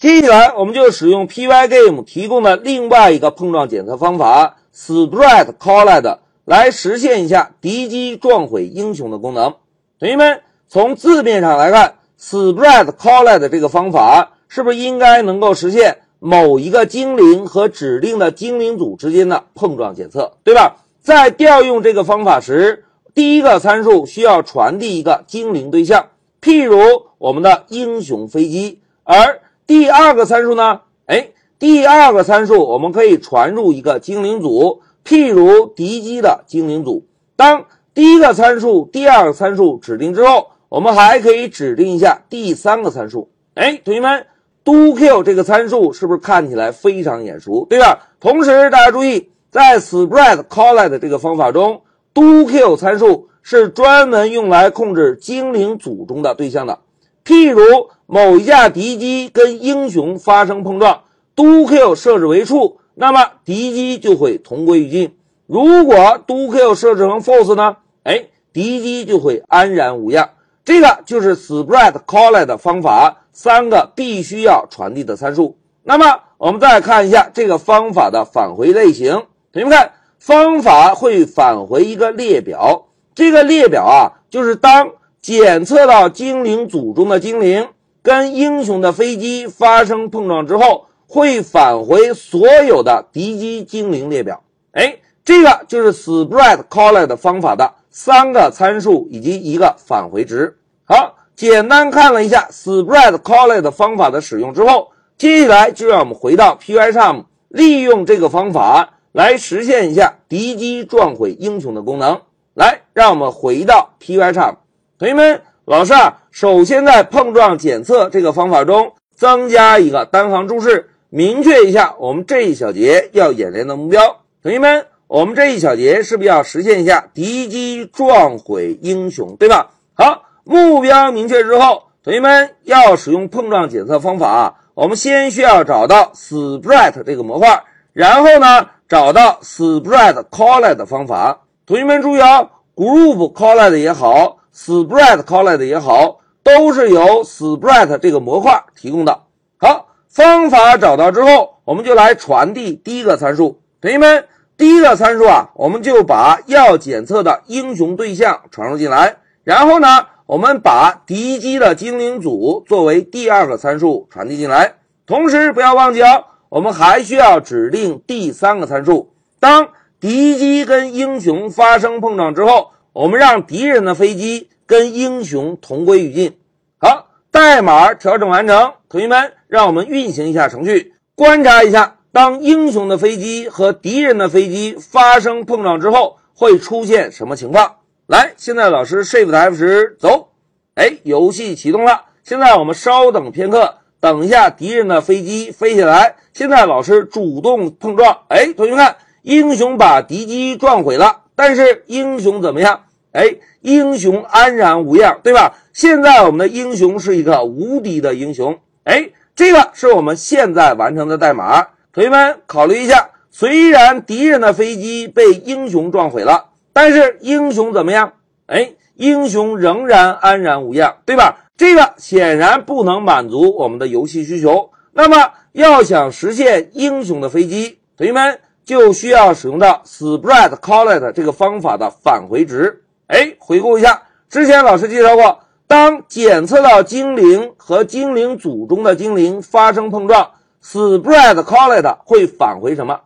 接下来，我们就使用 Pygame 提供的另外一个碰撞检测方法 s p r e a d Collid 来实现一下敌机撞毁英雄的功能。同学们，从字面上来看 s p r e a d Collid 这个方法是不是应该能够实现某一个精灵和指定的精灵组之间的碰撞检测，对吧？在调用这个方法时，第一个参数需要传递一个精灵对象，譬如我们的英雄飞机，而第二个参数呢？哎，第二个参数我们可以传入一个精灵组，譬如敌机的精灵组。当第一个参数、第二个参数指定之后，我们还可以指定一下第三个参数。哎，同学们 duki 这个参数是不是看起来非常眼熟，对吧？同时大家注意。在 spread collide 这个方法中 duki 参数是专门用来控制精灵组中的对象的。譬如某一架敌机跟英雄发生碰撞，doQ 设置为 true，那么敌机就会同归于尽。如果 doQ 设置成 false 呢？哎，敌机就会安然无恙。这个就是 spread collide 方法三个必须要传递的参数。那么我们再看一下这个方法的返回类型。同学们看，方法会返回一个列表，这个列表啊，就是当检测到精灵组中的精灵跟英雄的飞机发生碰撞之后，会返回所有的敌机精灵列表。哎，这个就是 spread collide 方法的三个参数以及一个返回值。好，简单看了一下 spread collide 方法的使用之后，接下来就让我们回到 Pycharm，利用这个方法。来实现一下敌机撞毁英雄的功能。来，让我们回到 Pycharm。同学们，老师啊，首先在碰撞检测这个方法中增加一个单行注释，明确一下我们这一小节要演练的目标。同学们，我们这一小节是不是要实现一下敌机撞毁英雄，对吧？好，目标明确之后，同学们要使用碰撞检测方法，我们先需要找到 Sprite 这个模块，然后呢？找到 spread collide 的方法，同学们注意啊，group collide 也好，spread collide 也好，都是由 spread 这个模块提供的。好，方法找到之后，我们就来传递第一个参数。同学们，第一个参数啊，我们就把要检测的英雄对象传入进来，然后呢，我们把敌机的精灵组作为第二个参数传递进来，同时不要忘记哦。我们还需要指定第三个参数。当敌机跟英雄发生碰撞之后，我们让敌人的飞机跟英雄同归于尽。好，代码调整完成。同学们，让我们运行一下程序，观察一下，当英雄的飞机和敌人的飞机发生碰撞之后，会出现什么情况？来，现在老师 Shift F 十走。哎，游戏启动了。现在我们稍等片刻。等一下，敌人的飞机飞起来。现在老师主动碰撞，哎，同学们看，英雄把敌机撞毁了，但是英雄怎么样？哎，英雄安然无恙，对吧？现在我们的英雄是一个无敌的英雄，哎，这个是我们现在完成的代码。同学们考虑一下，虽然敌人的飞机被英雄撞毁了，但是英雄怎么样？哎，英雄仍然安然无恙，对吧？这个显然不能满足我们的游戏需求。那么，要想实现英雄的飞机，同学们就需要使用到 spread collide 这个方法的返回值。哎，回顾一下，之前老师介绍过，当检测到精灵和精灵组中的精灵发生碰撞，spread collide 会返回什么？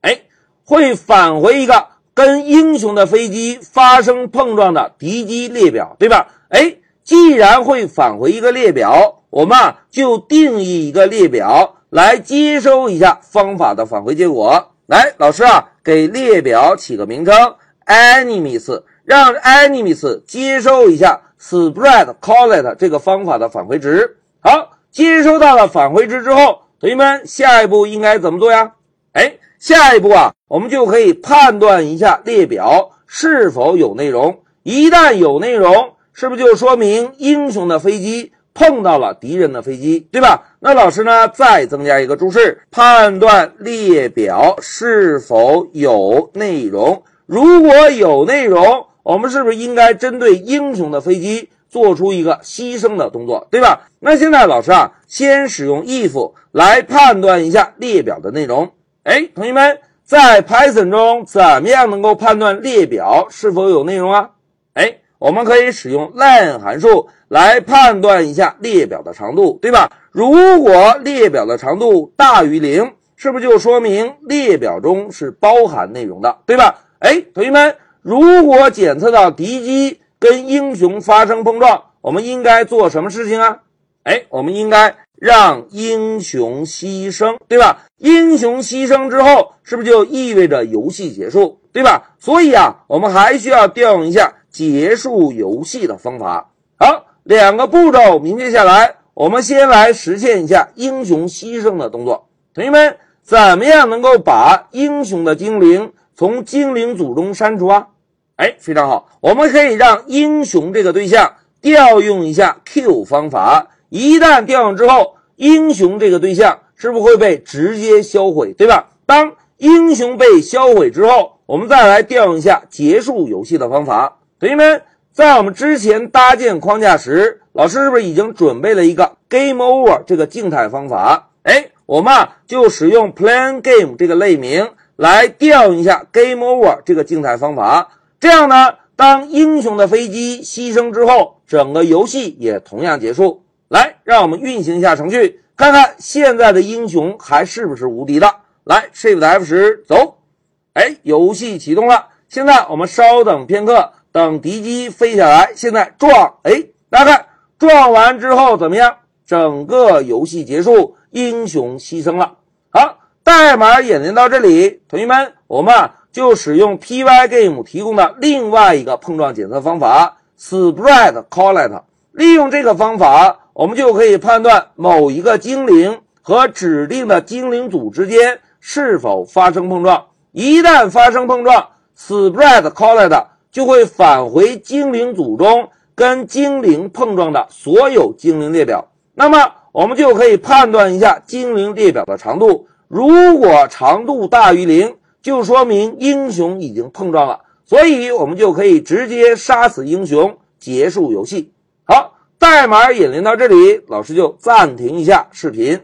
哎，会返回一个跟英雄的飞机发生碰撞的敌机列表，对吧？哎。既然会返回一个列表，我们啊就定义一个列表来接收一下方法的返回结果。来，老师啊，给列表起个名称，enemies，让 enemies 接收一下 spreadCollet 这个方法的返回值。好，接收到了返回值之后，同学们下一步应该怎么做呀？哎，下一步啊，我们就可以判断一下列表是否有内容。一旦有内容，是不是就说明英雄的飞机碰到了敌人的飞机，对吧？那老师呢，再增加一个注释，判断列表是否有内容。如果有内容，我们是不是应该针对英雄的飞机做出一个牺牲的动作，对吧？那现在老师啊，先使用 if 来判断一下列表的内容。哎，同学们，在 Python 中怎么样能够判断列表是否有内容啊？我们可以使用 len 函数来判断一下列表的长度，对吧？如果列表的长度大于零，是不是就说明列表中是包含内容的，对吧？哎，同学们，如果检测到敌机跟英雄发生碰撞，我们应该做什么事情啊？哎，我们应该让英雄牺牲，对吧？英雄牺牲之后，是不是就意味着游戏结束，对吧？所以啊，我们还需要调用一下结束游戏的方法。好，两个步骤明确下来，我们先来实现一下英雄牺牲的动作。同学们，怎么样能够把英雄的精灵？从精灵组中删除啊，哎，非常好，我们可以让英雄这个对象调用一下 Q 方法。一旦调用之后，英雄这个对象是不是会被直接销毁，对吧？当英雄被销毁之后，我们再来调用一下结束游戏的方法。同学们，在我们之前搭建框架时，老师是不是已经准备了一个 Game Over 这个静态方法？哎，我们啊就使用 Plan Game 这个类名。来调用一下 Game Over 这个静态方法，这样呢，当英雄的飞机牺牲之后，整个游戏也同样结束。来，让我们运行一下程序，看看现在的英雄还是不是无敌的。来，Shift F 十走，哎，游戏启动了。现在我们稍等片刻，等敌机飞下来，现在撞，哎，大家看，撞完之后怎么样？整个游戏结束，英雄牺牲了。好。代码演练到这里，同学们，我们啊就使用 Pygame 提供的另外一个碰撞检测方法 Spread Collect。利用这个方法，我们就可以判断某一个精灵和指定的精灵组之间是否发生碰撞。一旦发生碰撞，Spread Collect 就会返回精灵组中跟精灵碰撞的所有精灵列表。那么，我们就可以判断一下精灵列表的长度。如果长度大于零，就说明英雄已经碰撞了，所以我们就可以直接杀死英雄，结束游戏。好，代码演练到这里，老师就暂停一下视频。